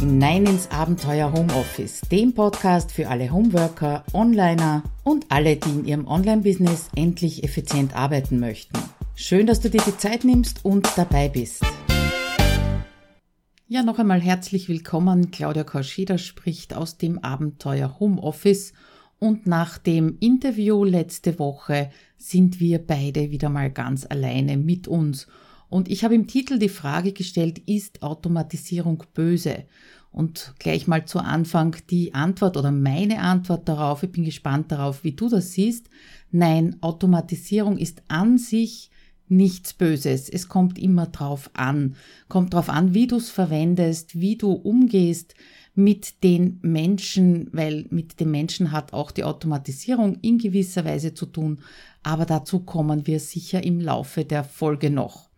hinein ins Abenteuer Homeoffice, dem Podcast für alle Homeworker, Onliner und alle, die in ihrem Online-Business endlich effizient arbeiten möchten. Schön, dass du dir die Zeit nimmst und dabei bist. Ja, noch einmal herzlich willkommen. Claudia Kauscheder spricht aus dem Abenteuer Homeoffice und nach dem Interview letzte Woche sind wir beide wieder mal ganz alleine mit uns und ich habe im Titel die Frage gestellt, ist Automatisierung böse? Und gleich mal zu Anfang die Antwort oder meine Antwort darauf, ich bin gespannt darauf, wie du das siehst. Nein, Automatisierung ist an sich nichts Böses. Es kommt immer drauf an. Kommt drauf an, wie du es verwendest, wie du umgehst mit den Menschen, weil mit den Menschen hat auch die Automatisierung in gewisser Weise zu tun. Aber dazu kommen wir sicher im Laufe der Folge noch.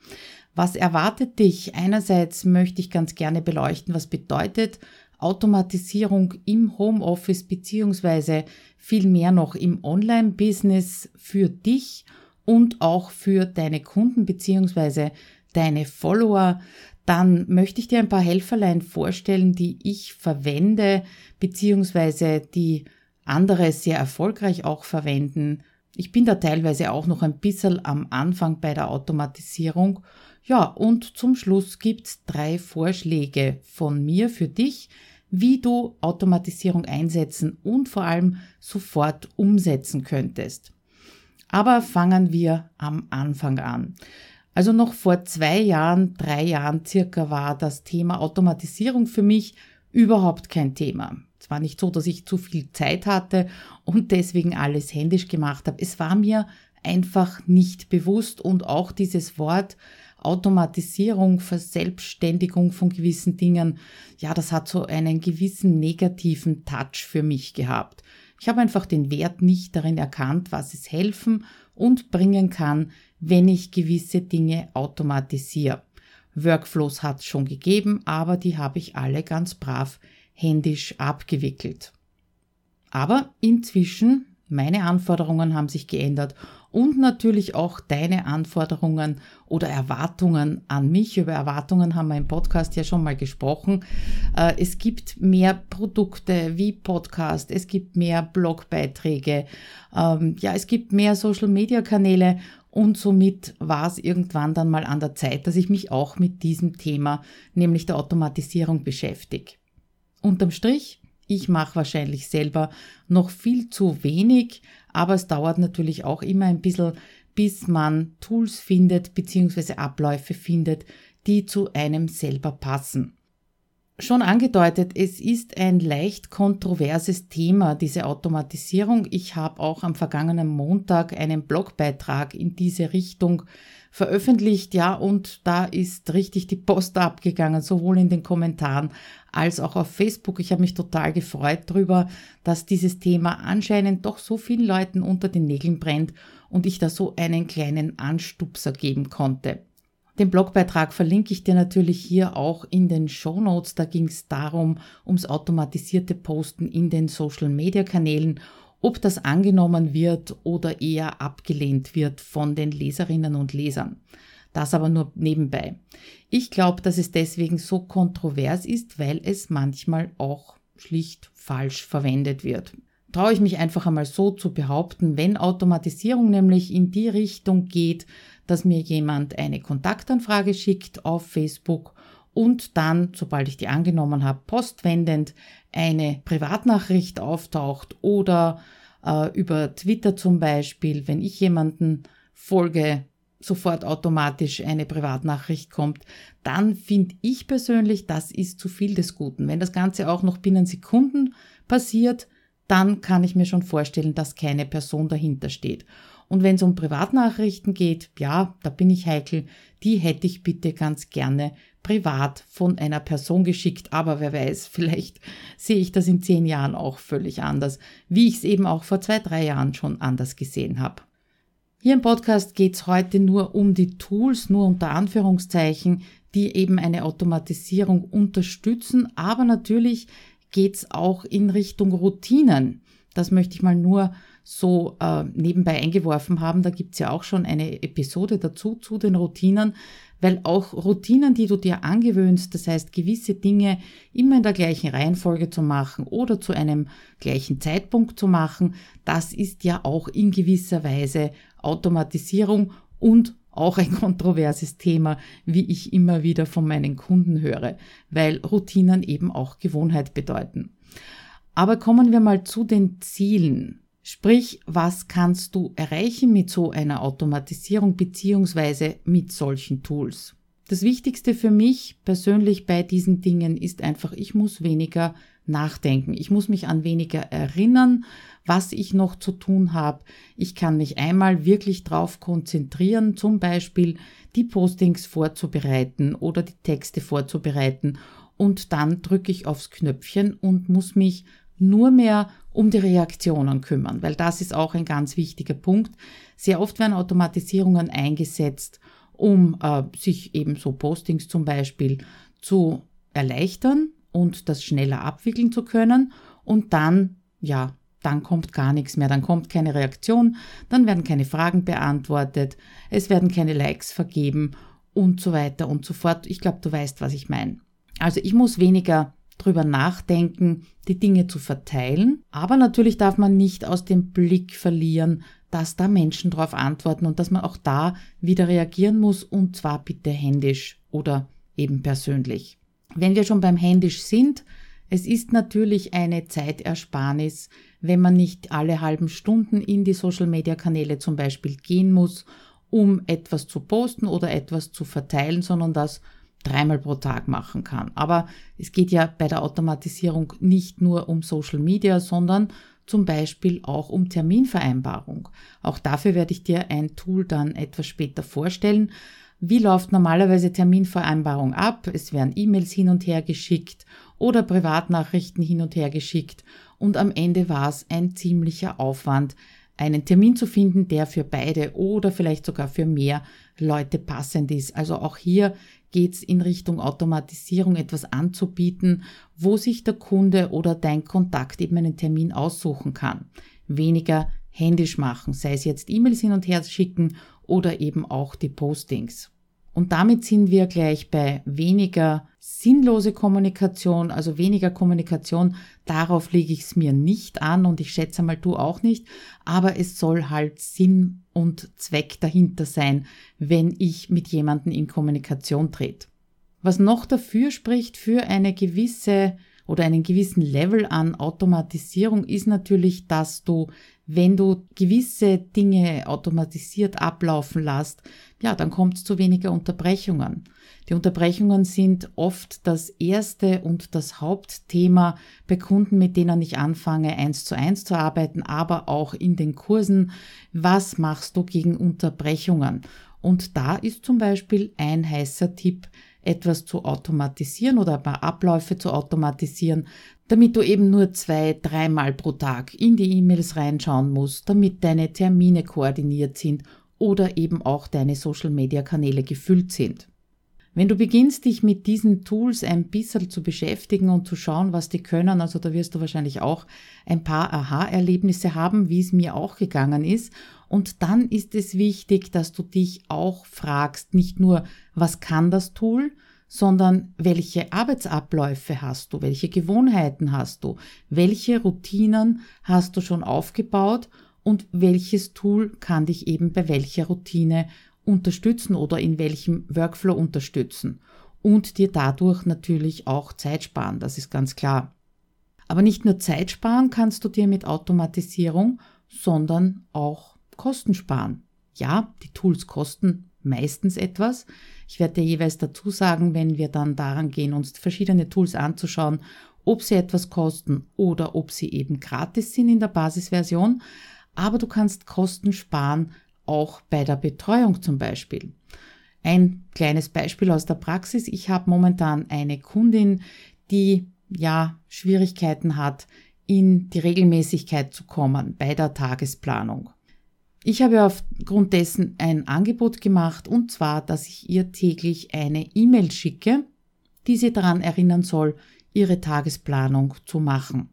Was erwartet dich? Einerseits möchte ich ganz gerne beleuchten, was bedeutet Automatisierung im Homeoffice beziehungsweise viel mehr noch im Online-Business für dich und auch für deine Kunden beziehungsweise deine Follower. Dann möchte ich dir ein paar Helferlein vorstellen, die ich verwende beziehungsweise die andere sehr erfolgreich auch verwenden. Ich bin da teilweise auch noch ein bisschen am Anfang bei der Automatisierung ja, und zum Schluss gibt's drei Vorschläge von mir für dich, wie du Automatisierung einsetzen und vor allem sofort umsetzen könntest. Aber fangen wir am Anfang an. Also noch vor zwei Jahren, drei Jahren circa war das Thema Automatisierung für mich überhaupt kein Thema. Es war nicht so, dass ich zu viel Zeit hatte und deswegen alles händisch gemacht habe. Es war mir einfach nicht bewusst und auch dieses Wort Automatisierung, Verselbstständigung von gewissen Dingen, ja, das hat so einen gewissen negativen Touch für mich gehabt. Ich habe einfach den Wert nicht darin erkannt, was es helfen und bringen kann, wenn ich gewisse Dinge automatisiere. Workflows hat es schon gegeben, aber die habe ich alle ganz brav händisch abgewickelt. Aber inzwischen, meine Anforderungen haben sich geändert und natürlich auch deine Anforderungen oder Erwartungen an mich. Über Erwartungen haben wir im Podcast ja schon mal gesprochen. Äh, es gibt mehr Produkte wie Podcast, es gibt mehr Blogbeiträge, ähm, ja, es gibt mehr Social-Media-Kanäle und somit war es irgendwann dann mal an der Zeit, dass ich mich auch mit diesem Thema, nämlich der Automatisierung, beschäftige. Unterm Strich ich mache wahrscheinlich selber noch viel zu wenig, aber es dauert natürlich auch immer ein bisschen, bis man Tools findet bzw. Abläufe findet, die zu einem selber passen. Schon angedeutet, es ist ein leicht kontroverses Thema, diese Automatisierung. Ich habe auch am vergangenen Montag einen Blogbeitrag in diese Richtung veröffentlicht, ja, und da ist richtig die Post abgegangen, sowohl in den Kommentaren als auch auf Facebook. Ich habe mich total gefreut darüber, dass dieses Thema anscheinend doch so vielen Leuten unter den Nägeln brennt und ich da so einen kleinen Anstupser geben konnte. Den Blogbeitrag verlinke ich dir natürlich hier auch in den Show Notes. Da ging es darum, ums automatisierte Posten in den Social Media Kanälen ob das angenommen wird oder eher abgelehnt wird von den Leserinnen und Lesern. Das aber nur nebenbei. Ich glaube, dass es deswegen so kontrovers ist, weil es manchmal auch schlicht falsch verwendet wird. Traue ich mich einfach einmal so zu behaupten, wenn Automatisierung nämlich in die Richtung geht, dass mir jemand eine Kontaktanfrage schickt auf Facebook und dann, sobald ich die angenommen habe, postwendend eine Privatnachricht auftaucht oder äh, über Twitter zum Beispiel, wenn ich jemanden folge, sofort automatisch eine Privatnachricht kommt, dann finde ich persönlich, das ist zu viel des Guten. Wenn das Ganze auch noch binnen Sekunden passiert, dann kann ich mir schon vorstellen, dass keine Person dahinter steht. Und wenn es um Privatnachrichten geht, ja, da bin ich heikel, die hätte ich bitte ganz gerne privat von einer Person geschickt. Aber wer weiß, vielleicht sehe ich das in zehn Jahren auch völlig anders, wie ich es eben auch vor zwei, drei Jahren schon anders gesehen habe. Hier im Podcast geht es heute nur um die Tools, nur unter Anführungszeichen, die eben eine Automatisierung unterstützen, aber natürlich geht es auch in Richtung Routinen. Das möchte ich mal nur so äh, nebenbei eingeworfen haben. Da gibt's ja auch schon eine Episode dazu zu den Routinen, weil auch Routinen, die du dir angewöhnst, das heißt gewisse Dinge immer in der gleichen Reihenfolge zu machen oder zu einem gleichen Zeitpunkt zu machen, das ist ja auch in gewisser Weise Automatisierung und auch ein kontroverses Thema, wie ich immer wieder von meinen Kunden höre, weil Routinen eben auch Gewohnheit bedeuten. Aber kommen wir mal zu den Zielen. Sprich, was kannst du erreichen mit so einer Automatisierung beziehungsweise mit solchen Tools? Das Wichtigste für mich persönlich bei diesen Dingen ist einfach, ich muss weniger nachdenken. Ich muss mich an weniger erinnern, was ich noch zu tun habe. Ich kann mich einmal wirklich drauf konzentrieren, zum Beispiel die Postings vorzubereiten oder die Texte vorzubereiten und dann drücke ich aufs Knöpfchen und muss mich nur mehr um die Reaktionen kümmern, weil das ist auch ein ganz wichtiger Punkt. Sehr oft werden Automatisierungen eingesetzt, um äh, sich eben so Postings zum Beispiel zu erleichtern und das schneller abwickeln zu können und dann, ja, dann kommt gar nichts mehr, dann kommt keine Reaktion, dann werden keine Fragen beantwortet, es werden keine Likes vergeben und so weiter und so fort. Ich glaube, du weißt, was ich meine. Also ich muss weniger drüber nachdenken, die Dinge zu verteilen. Aber natürlich darf man nicht aus dem Blick verlieren, dass da Menschen darauf antworten und dass man auch da wieder reagieren muss und zwar bitte händisch oder eben persönlich. Wenn wir schon beim händisch sind, es ist natürlich eine Zeitersparnis, wenn man nicht alle halben Stunden in die Social-Media-Kanäle zum Beispiel gehen muss, um etwas zu posten oder etwas zu verteilen, sondern das dreimal pro Tag machen kann. Aber es geht ja bei der Automatisierung nicht nur um Social Media, sondern zum Beispiel auch um Terminvereinbarung. Auch dafür werde ich dir ein Tool dann etwas später vorstellen. Wie läuft normalerweise Terminvereinbarung ab? Es werden E-Mails hin und her geschickt oder Privatnachrichten hin und her geschickt und am Ende war es ein ziemlicher Aufwand, einen Termin zu finden, der für beide oder vielleicht sogar für mehr Leute passend ist. Also auch hier geht es in Richtung Automatisierung etwas anzubieten, wo sich der Kunde oder dein Kontakt eben einen Termin aussuchen kann. Weniger händisch machen, sei es jetzt E-Mails hin und her schicken oder eben auch die Postings. Und damit sind wir gleich bei weniger sinnlose Kommunikation, also weniger Kommunikation. Darauf lege ich es mir nicht an und ich schätze mal du auch nicht. Aber es soll halt Sinn und Zweck dahinter sein, wenn ich mit jemandem in Kommunikation trete. Was noch dafür spricht für eine gewisse oder einen gewissen Level an Automatisierung ist natürlich, dass du, wenn du gewisse Dinge automatisiert ablaufen lässt, ja, dann kommt es zu weniger Unterbrechungen. Die Unterbrechungen sind oft das erste und das Hauptthema bei Kunden, mit denen ich anfange, eins zu eins zu arbeiten, aber auch in den Kursen. Was machst du gegen Unterbrechungen? Und da ist zum Beispiel ein heißer Tipp, etwas zu automatisieren oder ein paar Abläufe zu automatisieren, damit du eben nur zwei, dreimal pro Tag in die E-Mails reinschauen musst, damit deine Termine koordiniert sind oder eben auch deine Social-Media-Kanäle gefüllt sind. Wenn du beginnst, dich mit diesen Tools ein bisschen zu beschäftigen und zu schauen, was die können, also da wirst du wahrscheinlich auch ein paar Aha-Erlebnisse haben, wie es mir auch gegangen ist. Und dann ist es wichtig, dass du dich auch fragst, nicht nur, was kann das Tool, sondern welche Arbeitsabläufe hast du, welche Gewohnheiten hast du, welche Routinen hast du schon aufgebaut und welches Tool kann dich eben bei welcher Routine unterstützen oder in welchem Workflow unterstützen und dir dadurch natürlich auch Zeit sparen, das ist ganz klar. Aber nicht nur Zeit sparen kannst du dir mit Automatisierung, sondern auch Kosten sparen. Ja, die Tools kosten meistens etwas. Ich werde dir jeweils dazu sagen, wenn wir dann daran gehen, uns verschiedene Tools anzuschauen, ob sie etwas kosten oder ob sie eben gratis sind in der Basisversion aber du kannst Kosten sparen, auch bei der Betreuung zum Beispiel. Ein kleines Beispiel aus der Praxis. Ich habe momentan eine Kundin, die ja Schwierigkeiten hat, in die Regelmäßigkeit zu kommen bei der Tagesplanung. Ich habe aufgrund dessen ein Angebot gemacht und zwar, dass ich ihr täglich eine E-Mail schicke, die sie daran erinnern soll, ihre Tagesplanung zu machen.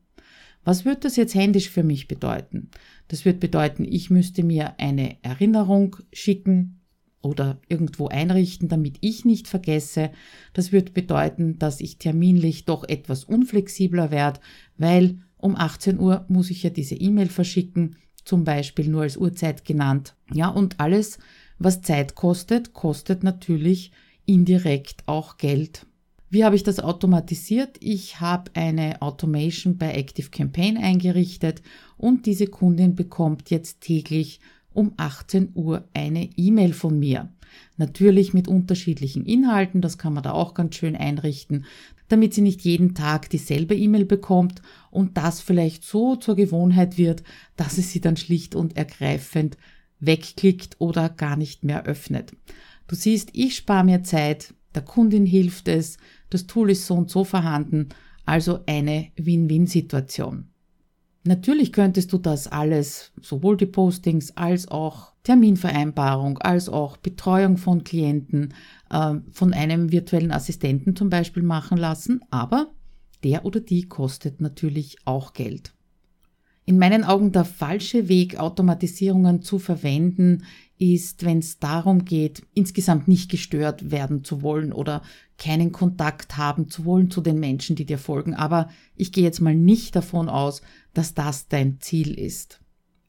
Was wird das jetzt händisch für mich bedeuten? Das wird bedeuten, ich müsste mir eine Erinnerung schicken oder irgendwo einrichten, damit ich nicht vergesse. Das wird bedeuten, dass ich terminlich doch etwas unflexibler werde, weil um 18 Uhr muss ich ja diese E-Mail verschicken, zum Beispiel nur als Uhrzeit genannt. Ja, und alles, was Zeit kostet, kostet natürlich indirekt auch Geld. Wie habe ich das automatisiert? Ich habe eine Automation bei Active Campaign eingerichtet und diese Kundin bekommt jetzt täglich um 18 Uhr eine E-Mail von mir. Natürlich mit unterschiedlichen Inhalten, das kann man da auch ganz schön einrichten, damit sie nicht jeden Tag dieselbe E-Mail bekommt und das vielleicht so zur Gewohnheit wird, dass es sie dann schlicht und ergreifend wegklickt oder gar nicht mehr öffnet. Du siehst, ich spare mir Zeit, der Kundin hilft es, das Tool ist so und so vorhanden, also eine Win-Win-Situation. Natürlich könntest du das alles, sowohl die Postings als auch Terminvereinbarung, als auch Betreuung von Klienten äh, von einem virtuellen Assistenten zum Beispiel machen lassen, aber der oder die kostet natürlich auch Geld. In meinen Augen der falsche Weg, Automatisierungen zu verwenden, ist, wenn es darum geht, insgesamt nicht gestört werden zu wollen oder keinen Kontakt haben zu wollen zu den Menschen, die dir folgen. Aber ich gehe jetzt mal nicht davon aus, dass das dein Ziel ist.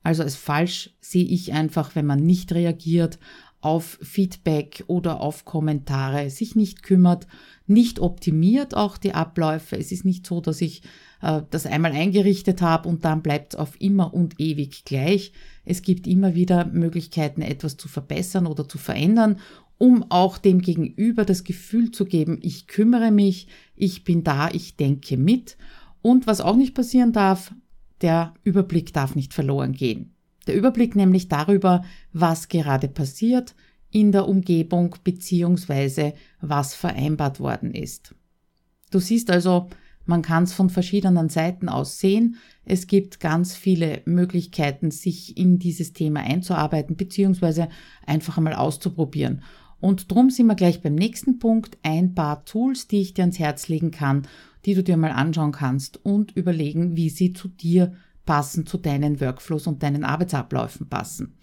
Also als falsch sehe ich einfach, wenn man nicht reagiert auf Feedback oder auf Kommentare, sich nicht kümmert, nicht optimiert auch die Abläufe. Es ist nicht so, dass ich äh, das einmal eingerichtet habe und dann bleibt es auf immer und ewig gleich. Es gibt immer wieder Möglichkeiten, etwas zu verbessern oder zu verändern, um auch dem Gegenüber das Gefühl zu geben, ich kümmere mich, ich bin da, ich denke mit. Und was auch nicht passieren darf, der Überblick darf nicht verloren gehen. Der Überblick nämlich darüber, was gerade passiert in der Umgebung beziehungsweise was vereinbart worden ist. Du siehst also, man kann es von verschiedenen Seiten aus sehen. Es gibt ganz viele Möglichkeiten, sich in dieses Thema einzuarbeiten beziehungsweise einfach einmal auszuprobieren. Und drum sind wir gleich beim nächsten Punkt. Ein paar Tools, die ich dir ans Herz legen kann, die du dir mal anschauen kannst und überlegen, wie sie zu dir passen, zu deinen Workflows und deinen Arbeitsabläufen passen.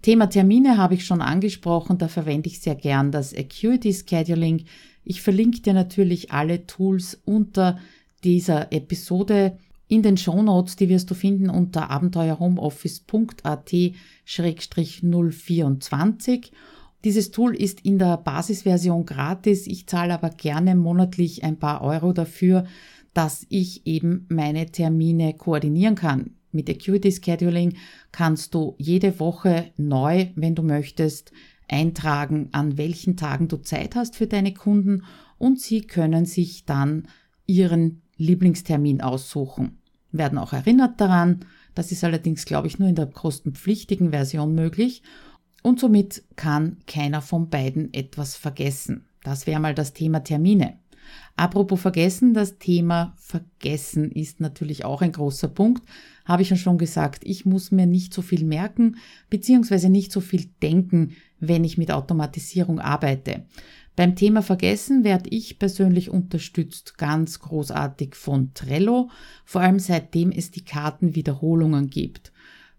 Thema Termine habe ich schon angesprochen, da verwende ich sehr gern das Acuity Scheduling. Ich verlinke dir natürlich alle Tools unter dieser Episode in den Show Notes, die wirst du finden unter abenteuerhomeoffice.at-024. Dieses Tool ist in der Basisversion gratis. Ich zahle aber gerne monatlich ein paar Euro dafür, dass ich eben meine Termine koordinieren kann. Mit Acuity Scheduling kannst du jede Woche neu, wenn du möchtest, eintragen, an welchen Tagen du Zeit hast für deine Kunden und sie können sich dann ihren Lieblingstermin aussuchen. Werden auch erinnert daran, das ist allerdings, glaube ich, nur in der kostenpflichtigen Version möglich und somit kann keiner von beiden etwas vergessen. Das wäre mal das Thema Termine. Apropos vergessen, das Thema Vergessen ist natürlich auch ein großer Punkt. Habe ich ja schon gesagt, ich muss mir nicht so viel merken, beziehungsweise nicht so viel denken, wenn ich mit Automatisierung arbeite. Beim Thema Vergessen werde ich persönlich unterstützt ganz großartig von Trello, vor allem seitdem es die Kartenwiederholungen gibt.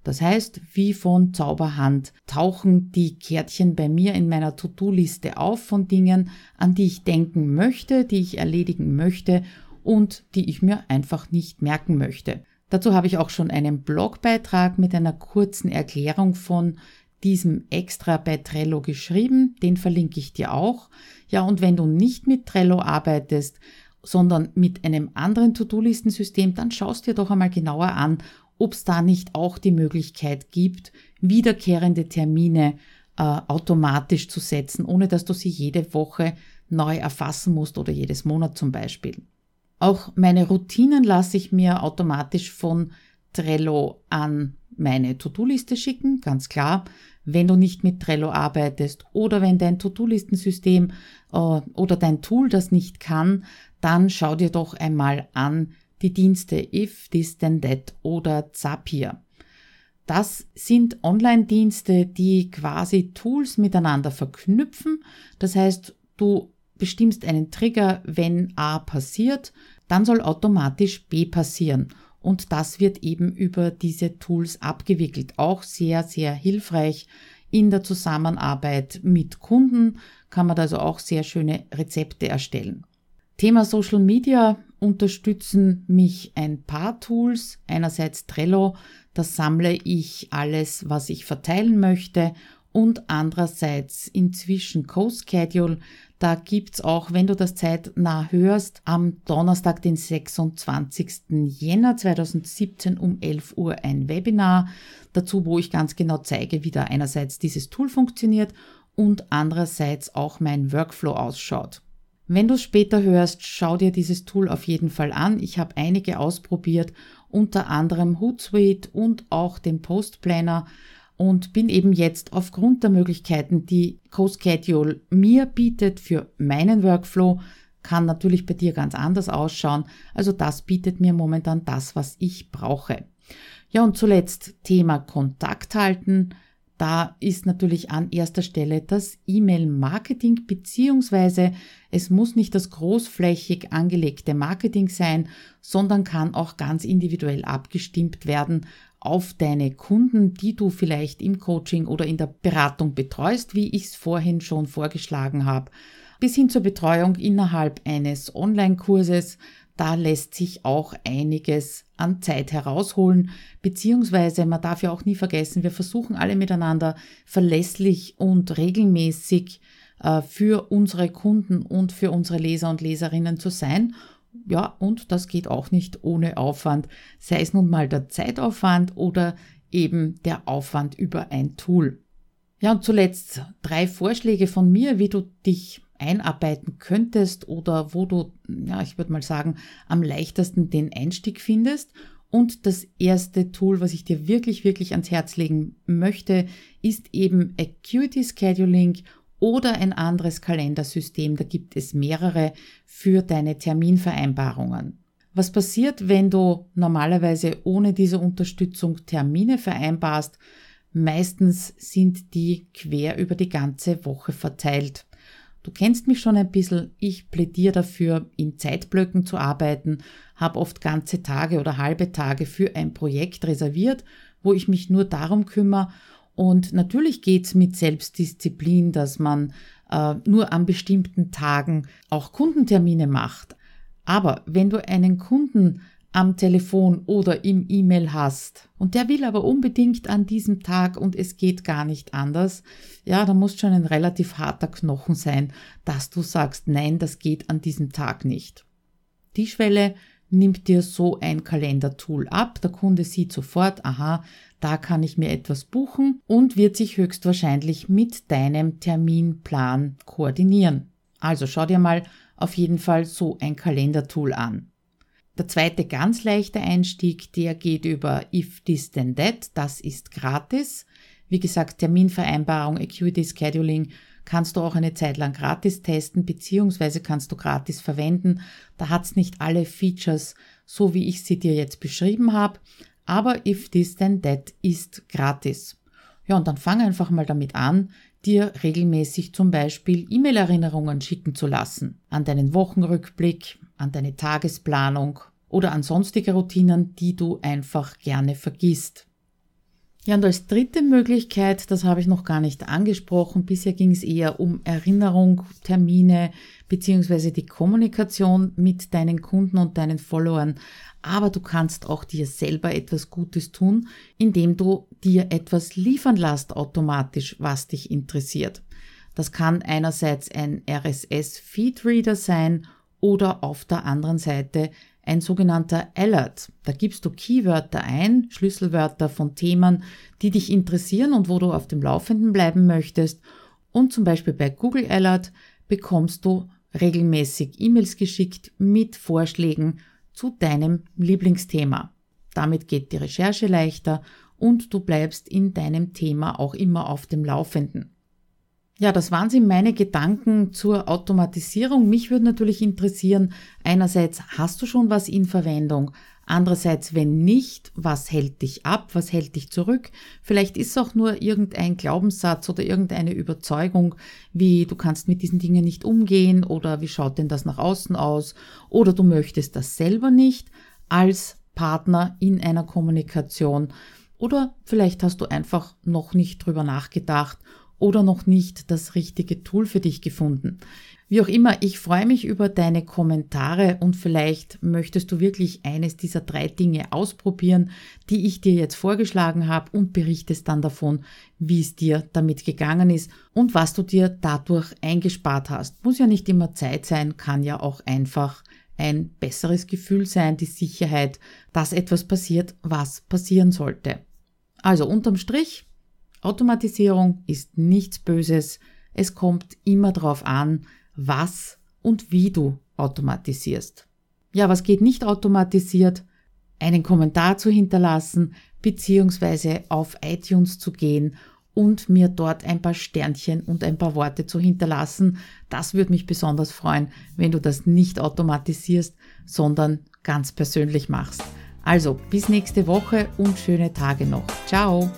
Das heißt, wie von Zauberhand tauchen die Kärtchen bei mir in meiner To-Do-Liste auf von Dingen, an die ich denken möchte, die ich erledigen möchte und die ich mir einfach nicht merken möchte. Dazu habe ich auch schon einen Blogbeitrag mit einer kurzen Erklärung von diesem extra bei Trello geschrieben, den verlinke ich dir auch. Ja, und wenn du nicht mit Trello arbeitest, sondern mit einem anderen To-Do-Listensystem, dann schaust dir doch einmal genauer an, ob es da nicht auch die Möglichkeit gibt, wiederkehrende Termine äh, automatisch zu setzen, ohne dass du sie jede Woche neu erfassen musst oder jedes Monat zum Beispiel. Auch meine Routinen lasse ich mir automatisch von Trello an meine To-Do-Liste schicken, ganz klar wenn du nicht mit Trello arbeitest oder wenn dein To-Do-Listensystem äh, oder dein Tool das nicht kann, dann schau dir doch einmal an die Dienste If, This, Then, That oder Zapier. Das sind Online-Dienste, die quasi Tools miteinander verknüpfen. Das heißt, du bestimmst einen Trigger, wenn A passiert, dann soll automatisch B passieren. und das wird eben über diese Tools abgewickelt. Auch sehr, sehr hilfreich in der Zusammenarbeit mit Kunden kann man also auch sehr schöne Rezepte erstellen. Thema Social Media unterstützen mich ein paar Tools. Einerseits Trello, da sammle ich alles, was ich verteilen möchte und andererseits inzwischen CoSchedule. Da gibt's auch, wenn du das zeitnah hörst, am Donnerstag, den 26. Jänner 2017 um 11 Uhr ein Webinar dazu, wo ich ganz genau zeige, wie da einerseits dieses Tool funktioniert und andererseits auch mein Workflow ausschaut. Wenn du später hörst, schau dir dieses Tool auf jeden Fall an. Ich habe einige ausprobiert, unter anderem Hootsuite und auch den Post Planner und bin eben jetzt aufgrund der Möglichkeiten, die CoSchedule mir bietet für meinen Workflow, kann natürlich bei dir ganz anders ausschauen. Also das bietet mir momentan das, was ich brauche. Ja, und zuletzt Thema Kontakt halten. Da ist natürlich an erster Stelle das E-Mail-Marketing, beziehungsweise es muss nicht das großflächig angelegte Marketing sein, sondern kann auch ganz individuell abgestimmt werden auf deine Kunden, die du vielleicht im Coaching oder in der Beratung betreust, wie ich es vorhin schon vorgeschlagen habe, bis hin zur Betreuung innerhalb eines Online-Kurses, da lässt sich auch einiges an Zeit herausholen, beziehungsweise man darf ja auch nie vergessen, wir versuchen alle miteinander verlässlich und regelmäßig äh, für unsere Kunden und für unsere Leser und Leserinnen zu sein. Ja, und das geht auch nicht ohne Aufwand, sei es nun mal der Zeitaufwand oder eben der Aufwand über ein Tool. Ja, und zuletzt drei Vorschläge von mir, wie du dich einarbeiten könntest oder wo du, ja, ich würde mal sagen, am leichtesten den Einstieg findest. Und das erste Tool, was ich dir wirklich, wirklich ans Herz legen möchte, ist eben Acuity Scheduling oder ein anderes Kalendersystem. Da gibt es mehrere für deine Terminvereinbarungen. Was passiert, wenn du normalerweise ohne diese Unterstützung Termine vereinbarst? Meistens sind die quer über die ganze Woche verteilt. Du kennst mich schon ein bisschen. Ich plädiere dafür, in Zeitblöcken zu arbeiten, habe oft ganze Tage oder halbe Tage für ein Projekt reserviert, wo ich mich nur darum kümmere. Und natürlich geht's mit Selbstdisziplin, dass man äh, nur an bestimmten Tagen auch Kundentermine macht. Aber wenn du einen Kunden am Telefon oder im E-Mail hast und der will aber unbedingt an diesem Tag und es geht gar nicht anders, ja, da muss schon ein relativ harter Knochen sein, dass du sagst, nein, das geht an diesem Tag nicht. Die Schwelle nimmt dir so ein Kalendertool ab, der Kunde sieht sofort, aha, da kann ich mir etwas buchen und wird sich höchstwahrscheinlich mit deinem Terminplan koordinieren. Also schau dir mal auf jeden Fall so ein Kalendertool an. Der zweite ganz leichte Einstieg, der geht über If This Then That. Das ist gratis. Wie gesagt, Terminvereinbarung, Acuity Scheduling kannst du auch eine Zeit lang gratis testen, beziehungsweise kannst du gratis verwenden. Da hat's nicht alle Features, so wie ich sie dir jetzt beschrieben habe. Aber If This Then That ist gratis. Ja, und dann fang einfach mal damit an, dir regelmäßig zum Beispiel E-Mail-Erinnerungen schicken zu lassen. An deinen Wochenrückblick, an deine Tagesplanung oder an sonstige Routinen, die du einfach gerne vergisst. Ja, und als dritte Möglichkeit, das habe ich noch gar nicht angesprochen, bisher ging es eher um Erinnerung, Termine beziehungsweise die Kommunikation mit deinen Kunden und deinen Followern. Aber du kannst auch dir selber etwas Gutes tun, indem du dir etwas liefern lässt automatisch, was dich interessiert. Das kann einerseits ein RSS-Feedreader sein oder auf der anderen Seite ein sogenannter Alert. Da gibst du Keywörter ein, Schlüsselwörter von Themen, die dich interessieren und wo du auf dem Laufenden bleiben möchtest. Und zum Beispiel bei Google Alert bekommst du regelmäßig E-Mails geschickt mit Vorschlägen zu deinem Lieblingsthema. Damit geht die Recherche leichter und du bleibst in deinem Thema auch immer auf dem Laufenden. Ja, das waren sie meine Gedanken zur Automatisierung. Mich würde natürlich interessieren, einerseits hast du schon was in Verwendung, andererseits wenn nicht, was hält dich ab, was hält dich zurück? Vielleicht ist es auch nur irgendein Glaubenssatz oder irgendeine Überzeugung, wie du kannst mit diesen Dingen nicht umgehen oder wie schaut denn das nach außen aus oder du möchtest das selber nicht. Als Partner in einer Kommunikation oder vielleicht hast du einfach noch nicht drüber nachgedacht oder noch nicht das richtige Tool für dich gefunden. Wie auch immer, ich freue mich über deine Kommentare und vielleicht möchtest du wirklich eines dieser drei Dinge ausprobieren, die ich dir jetzt vorgeschlagen habe und berichtest dann davon, wie es dir damit gegangen ist und was du dir dadurch eingespart hast. Muss ja nicht immer Zeit sein, kann ja auch einfach ein besseres Gefühl sein, die Sicherheit, dass etwas passiert, was passieren sollte. Also unterm Strich, Automatisierung ist nichts Böses. Es kommt immer darauf an, was und wie du automatisierst. Ja, was geht nicht automatisiert? Einen Kommentar zu hinterlassen, beziehungsweise auf iTunes zu gehen und mir dort ein paar Sternchen und ein paar Worte zu hinterlassen. Das würde mich besonders freuen, wenn du das nicht automatisierst, sondern ganz persönlich machst. Also bis nächste Woche und schöne Tage noch. Ciao!